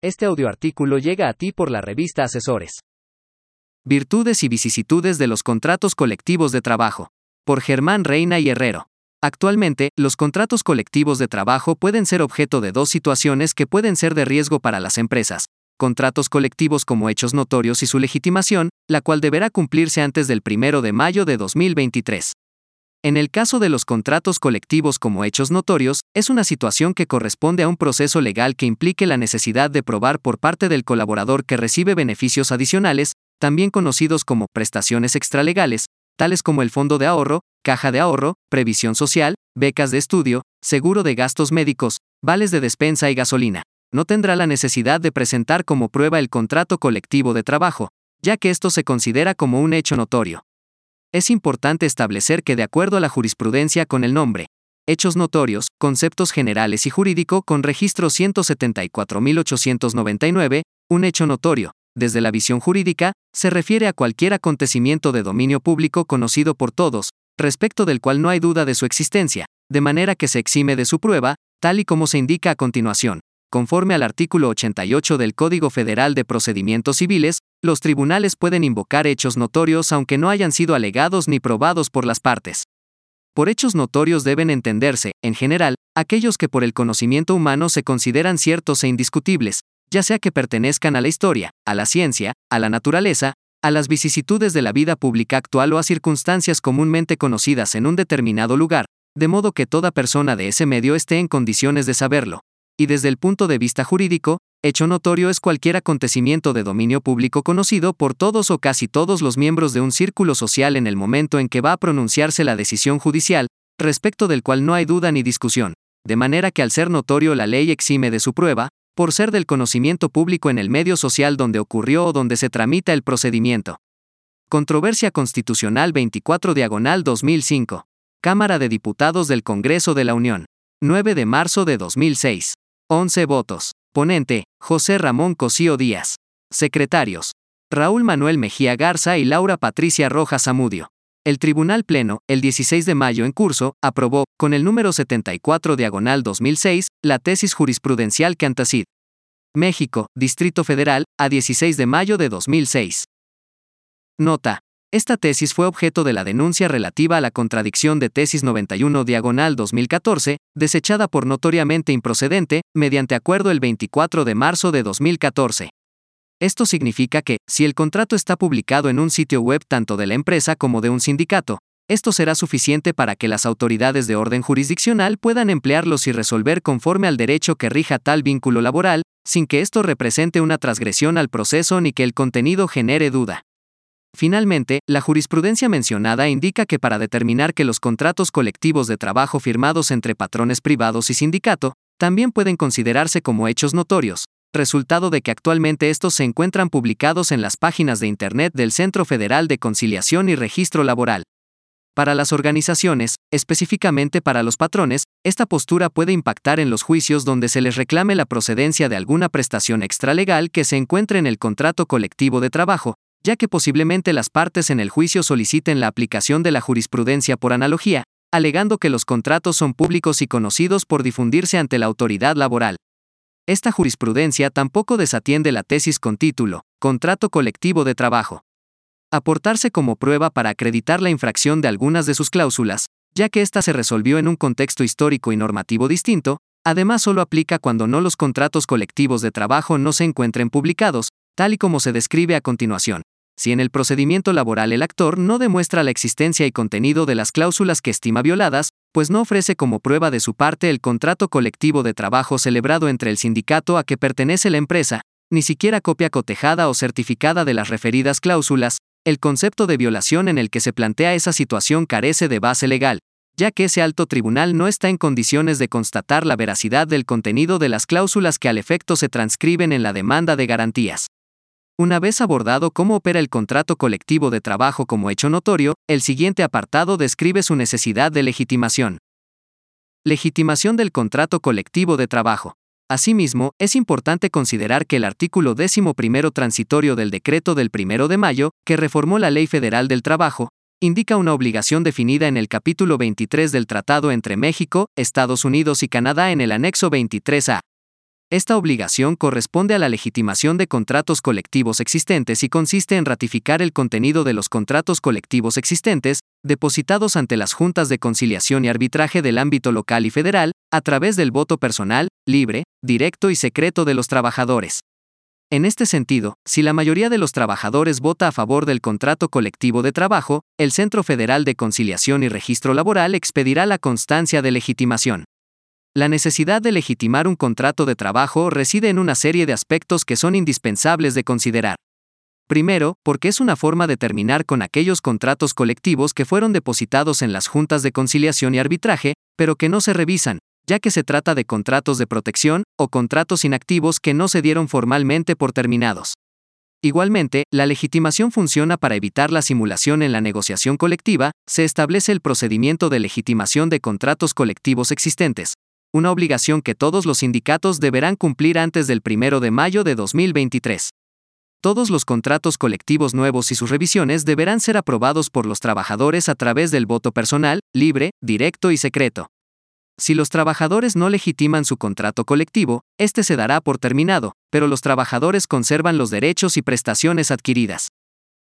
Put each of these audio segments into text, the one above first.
Este audioartículo llega a ti por la revista Asesores. Virtudes y vicisitudes de los contratos colectivos de trabajo. Por Germán Reina y Herrero. Actualmente, los contratos colectivos de trabajo pueden ser objeto de dos situaciones que pueden ser de riesgo para las empresas. Contratos colectivos como hechos notorios y su legitimación, la cual deberá cumplirse antes del 1 de mayo de 2023. En el caso de los contratos colectivos como hechos notorios, es una situación que corresponde a un proceso legal que implique la necesidad de probar por parte del colaborador que recibe beneficios adicionales, también conocidos como prestaciones extralegales, tales como el fondo de ahorro, caja de ahorro, previsión social, becas de estudio, seguro de gastos médicos, vales de despensa y gasolina. No tendrá la necesidad de presentar como prueba el contrato colectivo de trabajo, ya que esto se considera como un hecho notorio es importante establecer que de acuerdo a la jurisprudencia con el nombre, hechos notorios, conceptos generales y jurídico con registro 174.899, un hecho notorio, desde la visión jurídica, se refiere a cualquier acontecimiento de dominio público conocido por todos, respecto del cual no hay duda de su existencia, de manera que se exime de su prueba, tal y como se indica a continuación. Conforme al artículo 88 del Código Federal de Procedimientos Civiles, los tribunales pueden invocar hechos notorios aunque no hayan sido alegados ni probados por las partes. Por hechos notorios deben entenderse, en general, aquellos que por el conocimiento humano se consideran ciertos e indiscutibles, ya sea que pertenezcan a la historia, a la ciencia, a la naturaleza, a las vicisitudes de la vida pública actual o a circunstancias comúnmente conocidas en un determinado lugar, de modo que toda persona de ese medio esté en condiciones de saberlo y desde el punto de vista jurídico, hecho notorio es cualquier acontecimiento de dominio público conocido por todos o casi todos los miembros de un círculo social en el momento en que va a pronunciarse la decisión judicial, respecto del cual no hay duda ni discusión, de manera que al ser notorio la ley exime de su prueba, por ser del conocimiento público en el medio social donde ocurrió o donde se tramita el procedimiento. Controversia Constitucional 24 Diagonal 2005. Cámara de Diputados del Congreso de la Unión. 9 de marzo de 2006. 11 votos. Ponente, José Ramón Cosío Díaz. Secretarios. Raúl Manuel Mejía Garza y Laura Patricia Rojas Zamudio. El Tribunal Pleno, el 16 de mayo en curso, aprobó, con el número 74 diagonal 2006, la tesis jurisprudencial Cantacid. México, Distrito Federal, a 16 de mayo de 2006. Nota. Esta tesis fue objeto de la denuncia relativa a la contradicción de tesis 91 diagonal 2014, desechada por notoriamente improcedente, mediante acuerdo el 24 de marzo de 2014. Esto significa que, si el contrato está publicado en un sitio web tanto de la empresa como de un sindicato, esto será suficiente para que las autoridades de orden jurisdiccional puedan emplearlos y resolver conforme al derecho que rija tal vínculo laboral, sin que esto represente una transgresión al proceso ni que el contenido genere duda. Finalmente, la jurisprudencia mencionada indica que para determinar que los contratos colectivos de trabajo firmados entre patrones privados y sindicato, también pueden considerarse como hechos notorios, resultado de que actualmente estos se encuentran publicados en las páginas de Internet del Centro Federal de Conciliación y Registro Laboral. Para las organizaciones, específicamente para los patrones, esta postura puede impactar en los juicios donde se les reclame la procedencia de alguna prestación extralegal que se encuentre en el contrato colectivo de trabajo, ya que posiblemente las partes en el juicio soliciten la aplicación de la jurisprudencia por analogía, alegando que los contratos son públicos y conocidos por difundirse ante la autoridad laboral. Esta jurisprudencia tampoco desatiende la tesis con título, Contrato colectivo de trabajo. Aportarse como prueba para acreditar la infracción de algunas de sus cláusulas, ya que ésta se resolvió en un contexto histórico y normativo distinto, además solo aplica cuando no los contratos colectivos de trabajo no se encuentren publicados, tal y como se describe a continuación. Si en el procedimiento laboral el actor no demuestra la existencia y contenido de las cláusulas que estima violadas, pues no ofrece como prueba de su parte el contrato colectivo de trabajo celebrado entre el sindicato a que pertenece la empresa, ni siquiera copia cotejada o certificada de las referidas cláusulas, el concepto de violación en el que se plantea esa situación carece de base legal, ya que ese alto tribunal no está en condiciones de constatar la veracidad del contenido de las cláusulas que al efecto se transcriben en la demanda de garantías. Una vez abordado cómo opera el contrato colectivo de trabajo como hecho notorio, el siguiente apartado describe su necesidad de legitimación. Legitimación del contrato colectivo de trabajo. Asimismo, es importante considerar que el artículo 11 transitorio del decreto del 1 de mayo, que reformó la Ley Federal del Trabajo, indica una obligación definida en el capítulo 23 del Tratado entre México, Estados Unidos y Canadá en el anexo 23A. Esta obligación corresponde a la legitimación de contratos colectivos existentes y consiste en ratificar el contenido de los contratos colectivos existentes, depositados ante las juntas de conciliación y arbitraje del ámbito local y federal, a través del voto personal, libre, directo y secreto de los trabajadores. En este sentido, si la mayoría de los trabajadores vota a favor del contrato colectivo de trabajo, el Centro Federal de Conciliación y Registro Laboral expedirá la constancia de legitimación. La necesidad de legitimar un contrato de trabajo reside en una serie de aspectos que son indispensables de considerar. Primero, porque es una forma de terminar con aquellos contratos colectivos que fueron depositados en las juntas de conciliación y arbitraje, pero que no se revisan, ya que se trata de contratos de protección o contratos inactivos que no se dieron formalmente por terminados. Igualmente, la legitimación funciona para evitar la simulación en la negociación colectiva, se establece el procedimiento de legitimación de contratos colectivos existentes, una obligación que todos los sindicatos deberán cumplir antes del 1 de mayo de 2023. Todos los contratos colectivos nuevos y sus revisiones deberán ser aprobados por los trabajadores a través del voto personal, libre, directo y secreto. Si los trabajadores no legitiman su contrato colectivo, este se dará por terminado, pero los trabajadores conservan los derechos y prestaciones adquiridas.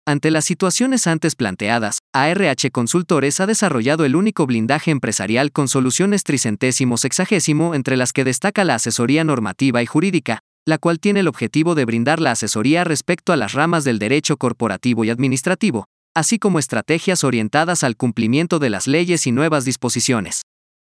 Ante las situaciones antes planteadas, ARH Consultores ha desarrollado el único blindaje empresarial con soluciones tricentésimo sexagésimo entre las que destaca la asesoría normativa y jurídica, la cual tiene el objetivo de brindar la asesoría respecto a las ramas del derecho corporativo y administrativo, así como estrategias orientadas al cumplimiento de las leyes y nuevas disposiciones.